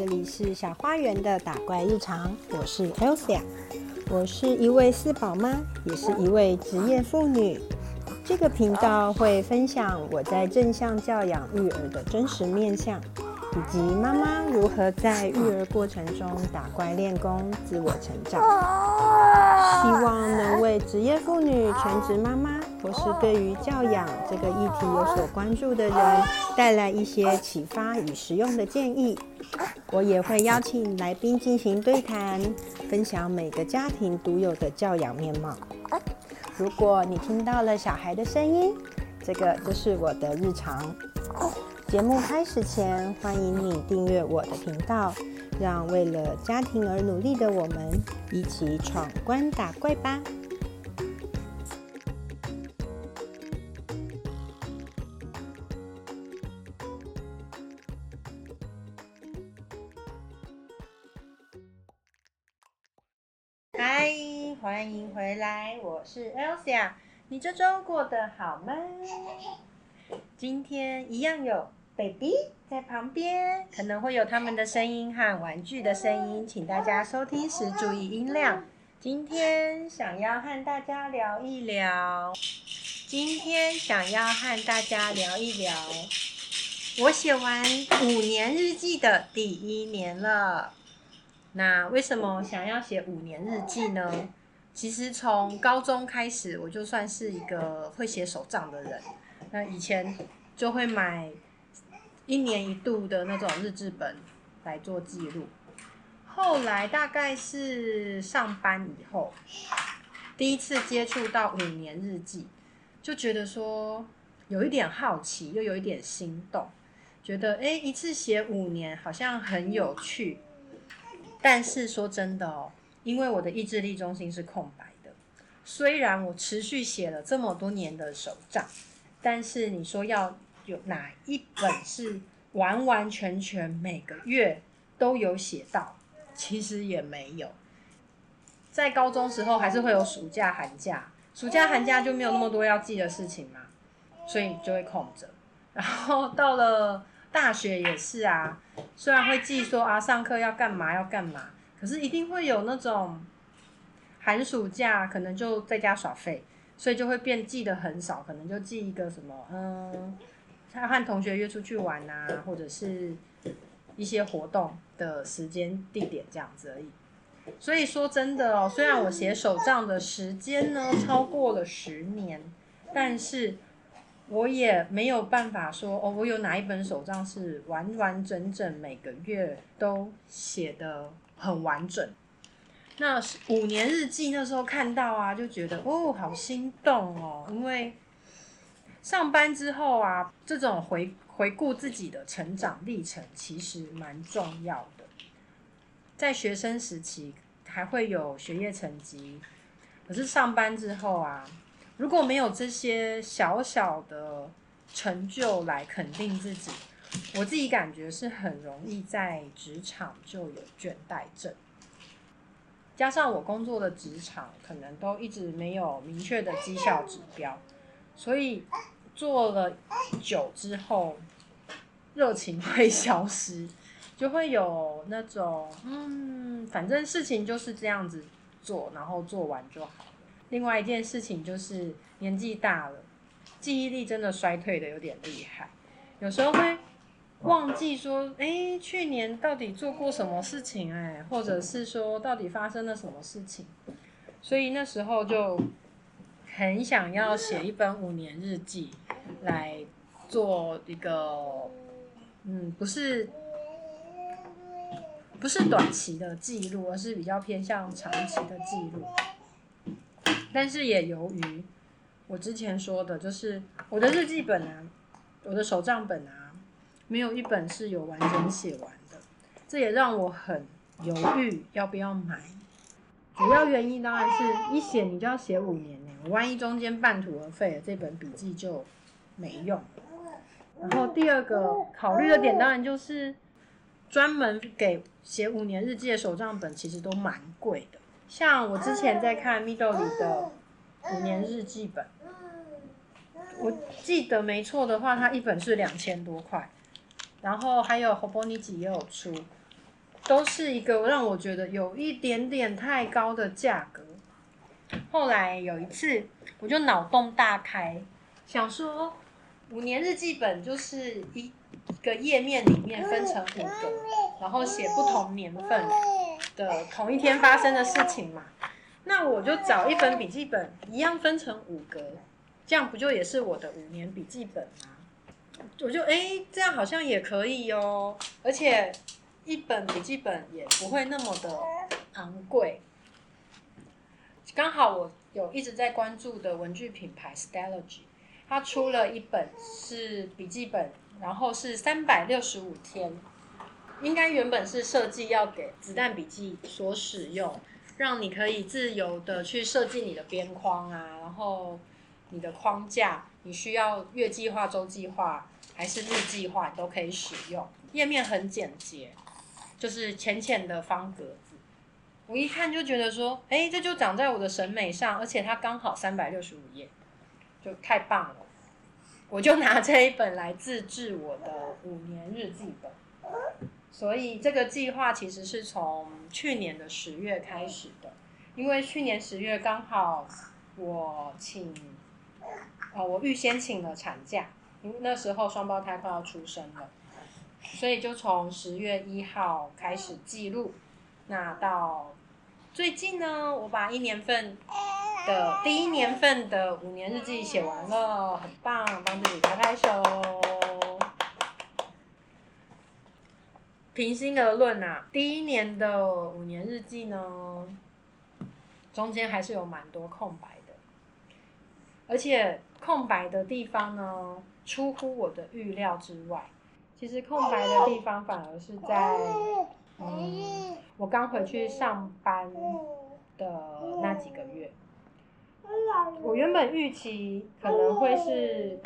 这里是小花园的打怪日常，我是 Elsa，我是一位四宝妈，也是一位职业妇女。这个频道会分享我在正向教养育儿的真实面相，以及妈妈如何在育儿过程中打怪练功、自我成长。希望能为职业妇女、全职妈妈，或是对于教养这个议题有所关注的人，带来一些启发与实用的建议。我也会邀请来宾进行对谈，分享每个家庭独有的教养面貌。如果你听到了小孩的声音，这个就是我的日常。节目开始前，欢迎你订阅我的频道，让为了家庭而努力的我们一起闯关打怪吧。嗨，欢迎回来，我是 Elsa。你这周过得好吗？今天一样有 baby 在旁边，可能会有他们的声音和玩具的声音，请大家收听时注意音量。今天想要和大家聊一聊，今天想要和大家聊一聊，我写完五年日记的第一年了。那为什么想要写五年日记呢？其实从高中开始，我就算是一个会写手账的人。那以前就会买一年一度的那种日志本来做记录。后来大概是上班以后，第一次接触到五年日记，就觉得说有一点好奇，又有一点心动，觉得诶一次写五年好像很有趣。但是说真的哦，因为我的意志力中心是空白的，虽然我持续写了这么多年的手账，但是你说要有哪一本是完完全全每个月都有写到，其实也没有。在高中时候还是会有暑假寒假，暑假寒假就没有那么多要记的事情嘛，所以就会空着。然后到了。大学也是啊，虽然会记说啊，上课要干嘛要干嘛，可是一定会有那种寒暑假可能就在家耍废，所以就会变记得很少，可能就记一个什么，嗯，他和同学约出去玩啊，或者是一些活动的时间地点这样子而已。所以说真的哦，虽然我写手账的时间呢超过了十年，但是。我也没有办法说哦，我有哪一本手账是完完整整每个月都写的很完整。那五年日记那时候看到啊，就觉得哦，好心动哦，因为上班之后啊，这种回回顾自己的成长历程其实蛮重要的。在学生时期还会有学业成绩，可是上班之后啊。如果没有这些小小的成就来肯定自己，我自己感觉是很容易在职场就有倦怠症。加上我工作的职场可能都一直没有明确的绩效指标，所以做了久之后，热情会消失，就会有那种嗯，反正事情就是这样子做，然后做完就好。另外一件事情就是年纪大了，记忆力真的衰退的有点厉害，有时候会忘记说，哎，去年到底做过什么事情，哎，或者是说到底发生了什么事情，所以那时候就很想要写一本五年日记，来做一个，嗯，不是不是短期的记录，而是比较偏向长期的记录。但是也由于我之前说的，就是我的日记本啊，我的手账本啊，没有一本是有完整写完的，这也让我很犹豫要不要买。主要原因当然是一写你就要写五年，万一中间半途而废了，这本笔记就没用。然后第二个考虑的点当然就是专门给写五年日记的手账本，其实都蛮贵的。像我之前在看 Middle 里的五年日记本，我记得没错的话，它一本是两千多块，然后还有 Hobonichi 也有出，都是一个让我觉得有一点点太高的价格。后来有一次，我就脑洞大开，想说五年日记本就是一个页面里面分成五个，然后写不同年份的同一天发生的事情嘛。那我就找一本笔记本，一样分成五格，这样不就也是我的五年笔记本吗？我就哎，这样好像也可以哦，而且一本笔记本也不会那么的昂贵。刚好我有一直在关注的文具品牌 Stellage，它出了一本是笔记本，然后是三百六十五天，应该原本是设计要给子弹笔记所使用，让你可以自由的去设计你的边框啊，然后你的框架，你需要月计划、周计划还是日计划都可以使用，页面很简洁，就是浅浅的方格。我一看就觉得说，哎，这就长在我的审美上，而且它刚好三百六十五页，就太棒了。我就拿这一本来自制我的五年日记本。所以这个计划其实是从去年的十月开始的，因为去年十月刚好我请，呃，我预先请了产假，因为那时候双胞胎快要出生了，所以就从十月一号开始记录，那到。最近呢，我把一年份的第一年份的五年日记写完了，很棒，帮自己拍拍手。平心而论啊，第一年的五年日记呢，中间还是有蛮多空白的，而且空白的地方呢，出乎我的预料之外。其实空白的地方反而是在。我刚回去上班的那几个月，我原本预期可能会是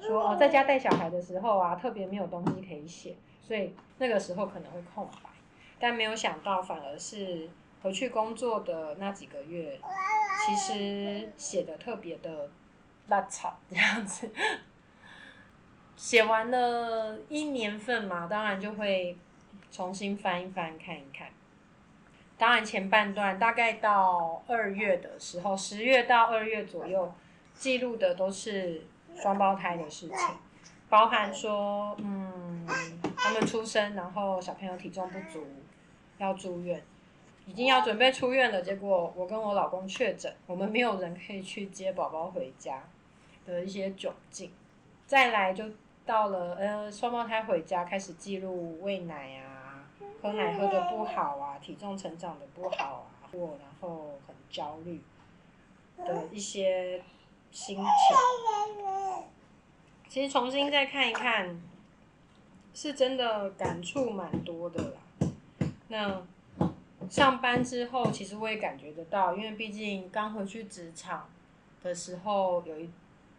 说哦，在家带小孩的时候啊，特别没有东西可以写，所以那个时候可能会空白。但没有想到，反而是回去工作的那几个月，其实写的特别的烂草这样子。写完了一年份嘛，当然就会。重新翻一翻看一看，当然前半段大概到二月的时候，十月到二月左右记录的都是双胞胎的事情，包含说，嗯，他们出生，然后小朋友体重不足要住院，已经要准备出院了，结果我跟我老公确诊，我们没有人可以去接宝宝回家的一些窘境，再来就到了呃双胞胎回家开始记录喂奶啊。喝奶喝的不好啊，体重成长的不好啊，或然后很焦虑的一些心情。其实重新再看一看，是真的感触蛮多的啦。那上班之后，其实我也感觉得到，因为毕竟刚回去职场的时候，有一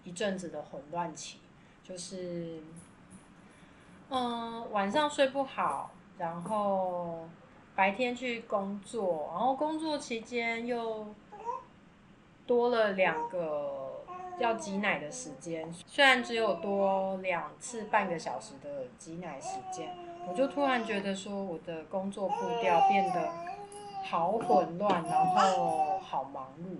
一阵子的混乱期，就是，嗯，晚上睡不好。然后白天去工作，然后工作期间又多了两个要挤奶的时间。虽然只有多两次半个小时的挤奶时间，我就突然觉得说我的工作步调变得好混乱，然后好忙碌。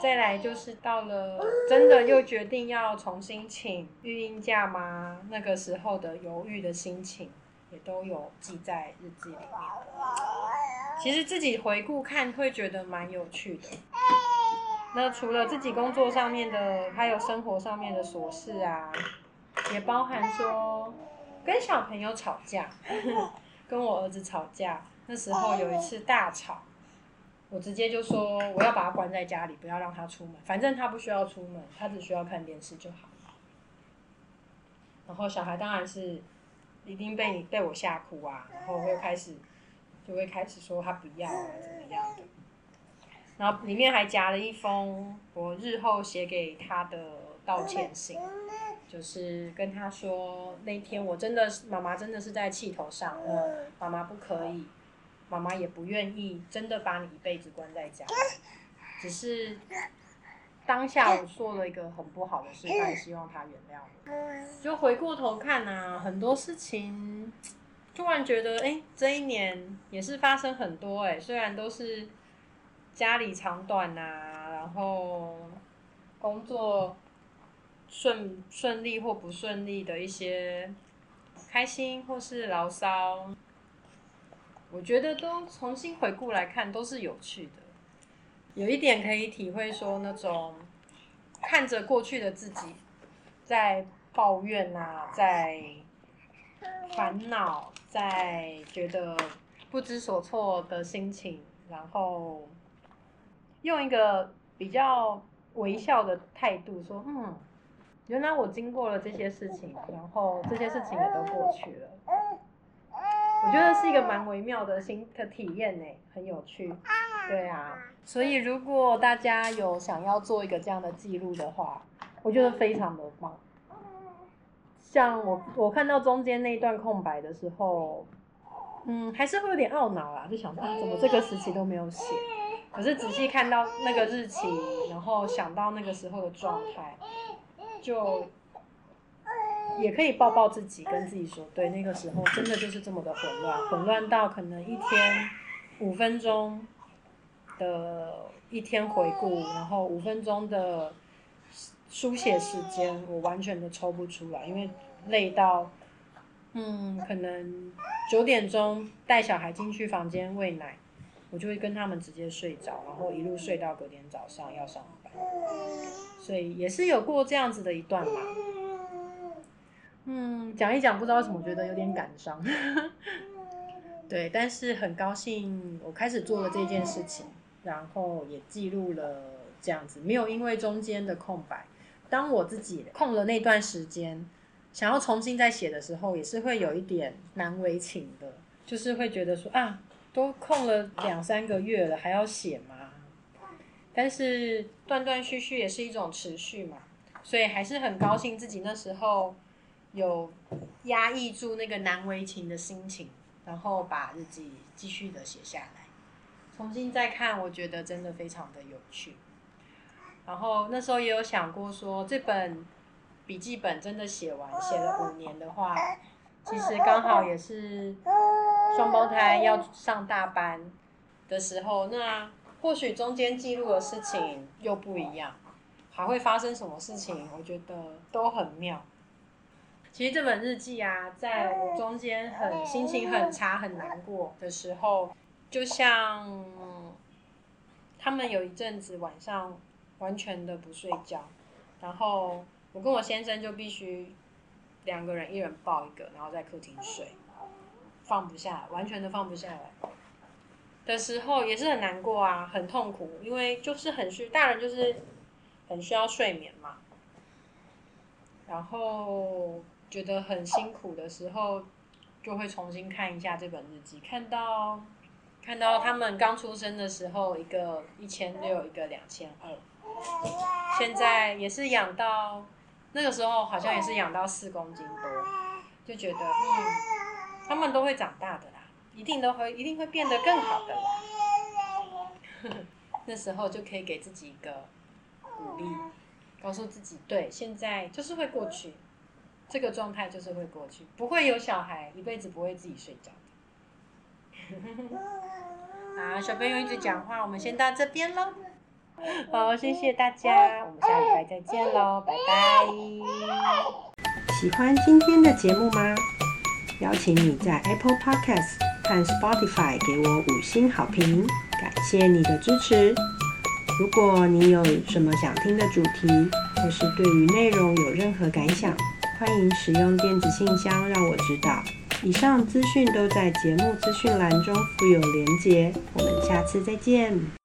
再来就是到了真的又决定要重新请育婴假吗？那个时候的犹豫的心情也都有记在日记里面。其实自己回顾看会觉得蛮有趣的。那除了自己工作上面的，还有生活上面的琐事啊，也包含说跟小朋友吵架，跟我儿子吵架。那时候有一次大吵。我直接就说我要把他关在家里，不要让他出门。反正他不需要出门，他只需要看电视就好。然后小孩当然是一定被你被我吓哭啊，然后会开始就会开始说他不要啊怎么样的。然后里面还夹了一封我日后写给他的道歉信，就是跟他说那天我真的是妈妈真的是在气头上，嗯，妈妈不可以。妈妈也不愿意真的把你一辈子关在家，只是当下我做了一个很不好的示范，希望他原谅我。就回过头看啊，很多事情突然觉得，哎，这一年也是发生很多哎，虽然都是家里长短呐，然后工作顺顺利或不顺利的一些开心或是牢骚，我觉得都重新回顾来看都是有趣的。有一点可以体会说，那种看着过去的自己在抱怨啊，在烦恼。在觉得不知所措的心情，然后用一个比较微笑的态度说：“嗯，原来我经过了这些事情，然后这些事情也都过去了。”我觉得是一个蛮微妙的新的体验呢，很有趣。对啊，所以如果大家有想要做一个这样的记录的话，我觉得非常的棒。像我，我看到中间那一段空白的时候，嗯，还是会有点懊恼啦，就想说啊，怎么这个时期都没有写？可是仔细看到那个日期，然后想到那个时候的状态，就也可以抱抱自己，跟自己说，对，那个时候真的就是这么的混乱，混乱到可能一天五分钟的一天回顾，然后五分钟的。书写时间我完全的抽不出来，因为累到，嗯，可能九点钟带小孩进去房间喂奶，我就会跟他们直接睡着，然后一路睡到隔天早上要上班，所以也是有过这样子的一段嘛。嗯，讲一讲不知道为什么觉得有点感伤，对，但是很高兴我开始做了这件事情，然后也记录了这样子，没有因为中间的空白。当我自己空了那段时间，想要重新再写的时候，也是会有一点难为情的，就是会觉得说啊，都空了两三个月了，还要写吗？但是断断续续也是一种持续嘛，所以还是很高兴自己那时候有压抑住那个难为情的心情，然后把日记继续的写下来，重新再看，我觉得真的非常的有趣。然后那时候也有想过说，这本笔记本真的写完写了五年的话，其实刚好也是双胞胎要上大班的时候，那或许中间记录的事情又不一样，还会发生什么事情？我觉得都很妙。其实这本日记啊，在我中间很心情很差、很难过的时候，就像他们有一阵子晚上。完全的不睡觉，然后我跟我先生就必须两个人一人抱一个，然后在客厅睡，放不下，完全的放不下来的时候也是很难过啊，很痛苦，因为就是很需大人就是很需要睡眠嘛，然后觉得很辛苦的时候，就会重新看一下这本日记，看到看到他们刚出生的时候，一个一千六，一个两千二。现在也是养到那个时候，好像也是养到四公斤多，就觉得嗯，他们都会长大的啦，一定都会，一定会变得更好的啦。那时候就可以给自己一个鼓励，告诉自己，对，现在就是会过去，这个状态就是会过去，不会有小孩一辈子不会自己睡觉的。啊，小朋友一直讲话，我们先到这边喽。好，谢谢大家，我们下礼拜再见喽，拜拜。喜欢今天的节目吗？邀请你在 Apple Podcast 和 Spotify 给我五星好评，感谢你的支持。如果你有什么想听的主题，或是对于内容有任何感想，欢迎使用电子信箱让我知道。以上资讯都在节目资讯栏中附有连结，我们下次再见。